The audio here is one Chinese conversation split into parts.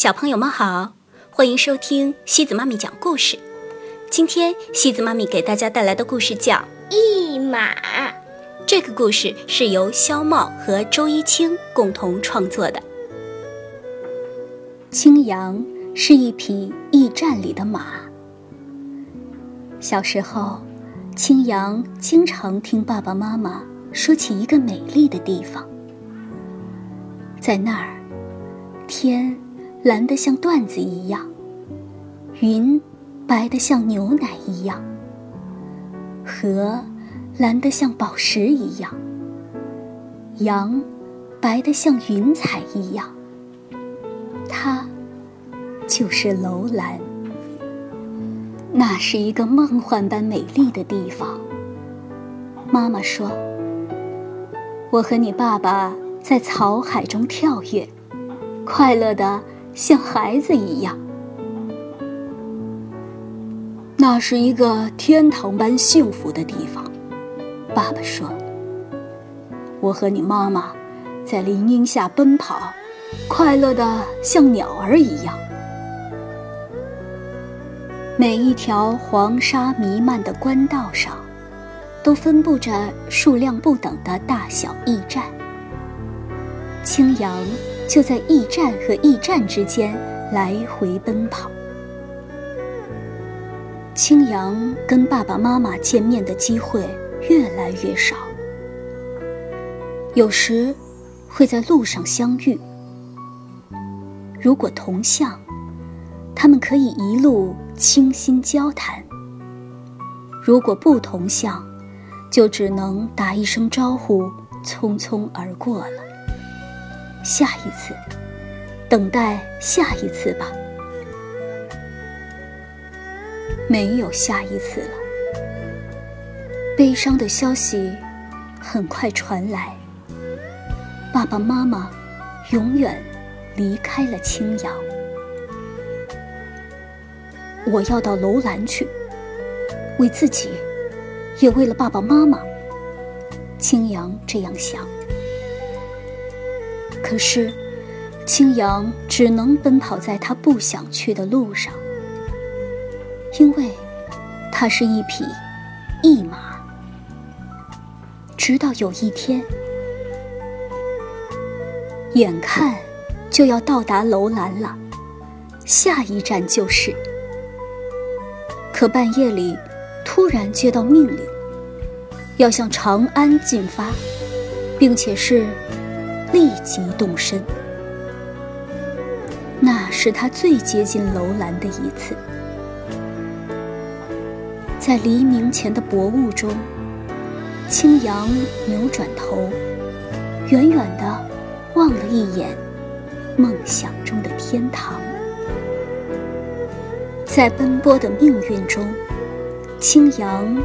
小朋友们好，欢迎收听西子妈咪讲故事。今天西子妈咪给大家带来的故事叫《一马》。这个故事是由肖茂和周一清共同创作的。青阳是一匹驿站里的马。小时候，青阳经常听爸爸妈妈说起一个美丽的地方，在那儿，天。蓝得像缎子一样，云白得像牛奶一样，河蓝得像宝石一样，羊白得像云彩一样。它就是楼兰。那是一个梦幻般美丽的地方。妈妈说：“我和你爸爸在草海中跳跃，快乐的。”像孩子一样，那是一个天堂般幸福的地方。爸爸说：“我和你妈妈在林荫下奔跑，快乐的像鸟儿一样。每一条黄沙弥漫的官道上，都分布着数量不等的大小驿站。青阳。”就在驿站和驿站之间来回奔跑。青阳跟爸爸妈妈见面的机会越来越少，有时会在路上相遇。如果同向，他们可以一路倾心交谈；如果不同向，就只能打一声招呼，匆匆而过了。下一次，等待下一次吧。没有下一次了。悲伤的消息很快传来，爸爸妈妈永远离开了青阳。我要到楼兰去，为自己，也为了爸爸妈妈。青阳这样想。可是，青阳只能奔跑在他不想去的路上，因为他是一匹驿马。直到有一天，眼看就要到达楼兰了，下一站就是。可半夜里，突然接到命令，要向长安进发，并且是。立即动身，那是他最接近楼兰的一次。在黎明前的薄雾中，青阳扭转头，远远的望了一眼梦想中的天堂。在奔波的命运中，青阳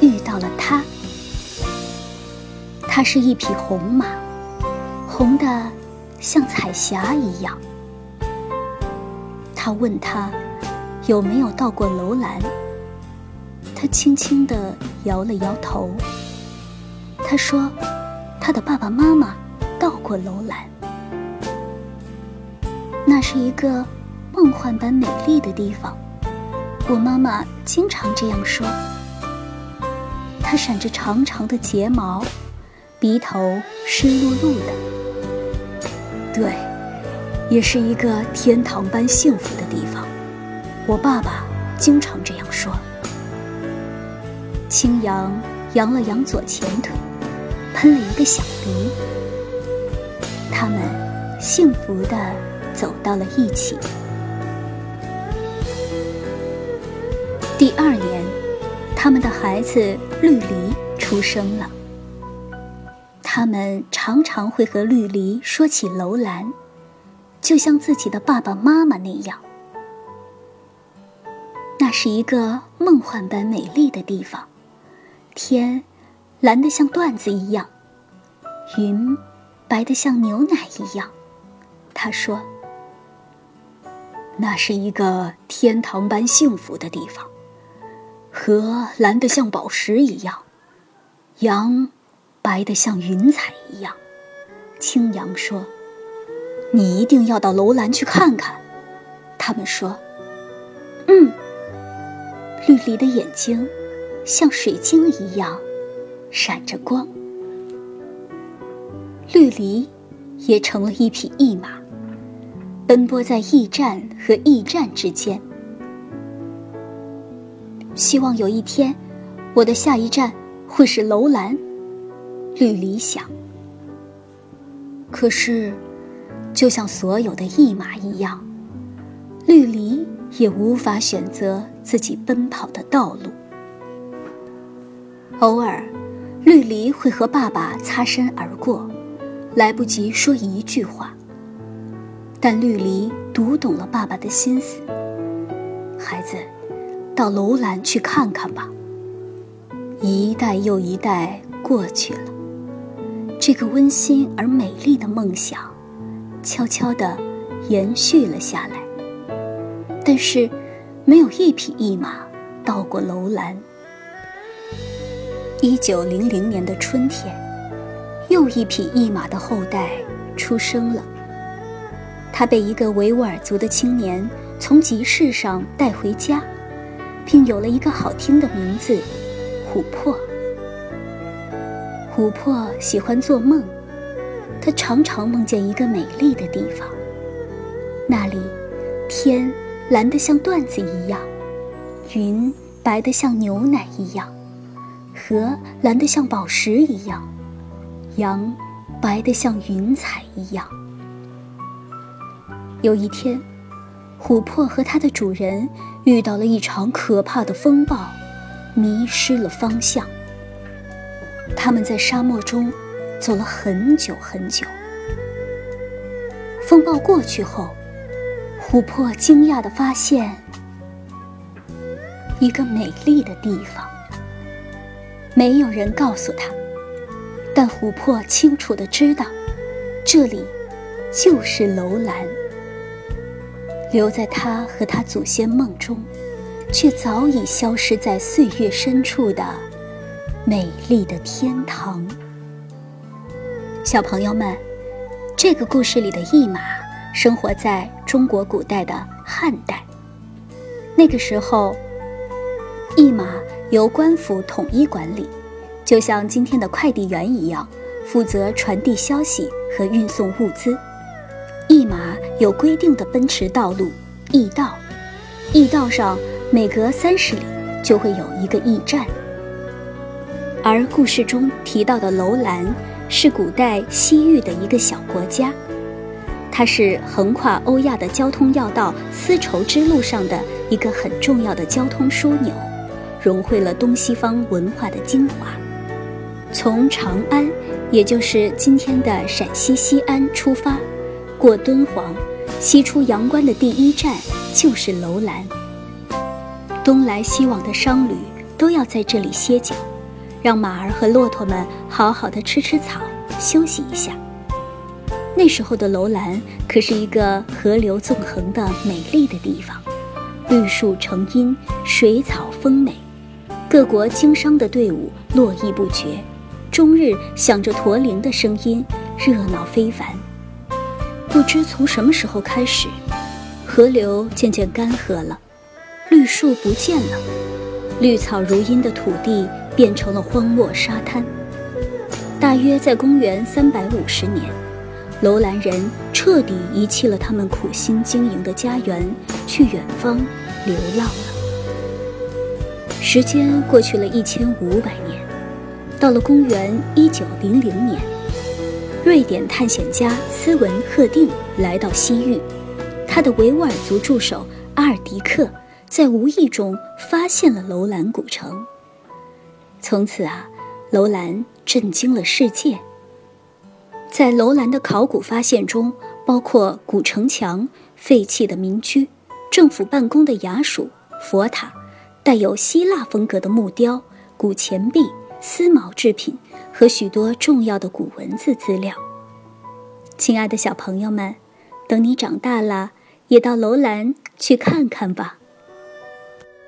遇到了他，他是一匹红马。红的像彩霞一样。他问他有没有到过楼兰，他轻轻地摇了摇头。他说，他的爸爸妈妈到过楼兰，那是一个梦幻般美丽的地方。我妈妈经常这样说。她闪着长长的睫毛，鼻头湿漉漉的。对，也是一个天堂般幸福的地方。我爸爸经常这样说。青阳扬了扬左前腿，喷了一个小鼻。他们幸福的走到了一起。第二年，他们的孩子绿篱出生了。他们常常会和绿篱说起楼兰，就像自己的爸爸妈妈那样。那是一个梦幻般美丽的地方，天蓝得像缎子一样，云白得像牛奶一样。他说：“那是一个天堂般幸福的地方，河蓝得像宝石一样，羊。”白得像云彩一样，青阳说：“你一定要到楼兰去看看，他们说：“嗯。”绿篱的眼睛像水晶一样闪着光。绿篱也成了一匹驿马，奔波在驿站和驿站之间。希望有一天，我的下一站会是楼兰。绿篱想。可是，就像所有的驿马一样，绿篱也无法选择自己奔跑的道路。偶尔，绿篱会和爸爸擦身而过。来不及说一句话，但绿篱读懂了爸爸的心思。孩子，到楼兰去看看吧。一代又一代过去了，这个温馨而美丽的梦想，悄悄地延续了下来。但是，没有一匹驿马到过楼兰。一九零零年的春天。又一匹驿马的后代出生了。他被一个维吾尔族的青年从集市上带回家，并有了一个好听的名字——琥珀。琥珀喜欢做梦，它常常梦见一个美丽的地方，那里天蓝得像缎子一样，云白得像牛奶一样，河蓝得像宝石一样。羊白得像云彩一样。有一天，琥珀和它的主人遇到了一场可怕的风暴，迷失了方向。他们在沙漠中走了很久很久。风暴过去后，琥珀惊讶地发现一个美丽的地方。没有人告诉他。但琥珀清楚的知道，这里就是楼兰。留在他和他祖先梦中，却早已消失在岁月深处的美丽的天堂。小朋友们，这个故事里的驿马生活在中国古代的汉代。那个时候，驿马由官府统一管理。就像今天的快递员一样，负责传递消息和运送物资。驿马有规定的奔驰道路——驿道，驿道上每隔三十里就会有一个驿站。而故事中提到的楼兰，是古代西域的一个小国家，它是横跨欧亚的交通要道丝绸之路上的一个很重要的交通枢纽，融汇了东西方文化的精华。从长安，也就是今天的陕西西安出发，过敦煌，西出阳关的第一站就是楼兰。东来西往的商旅都要在这里歇脚，让马儿和骆驼们好好的吃吃草，休息一下。那时候的楼兰可是一个河流纵横的美丽的地方，绿树成荫，水草丰美，各国经商的队伍络绎不绝。终日响着驼铃的声音，热闹非凡。不知从什么时候开始，河流渐渐干涸了，绿树不见了，绿草如茵的土地变成了荒漠沙滩。大约在公元三百五十年，楼兰人彻底遗弃了他们苦心经营的家园，去远方流浪了。时间过去了一千五百年。到了公元一九零零年，瑞典探险家斯文赫定来到西域，他的维吾尔族助手阿尔迪克在无意中发现了楼兰古城。从此啊，楼兰震惊了世界。在楼兰的考古发现中，包括古城墙、废弃的民居、政府办公的衙署、佛塔、带有希腊风格的木雕、古钱币。丝毛制品和许多重要的古文字资料。亲爱的小朋友们，等你长大了，也到楼兰去看看吧。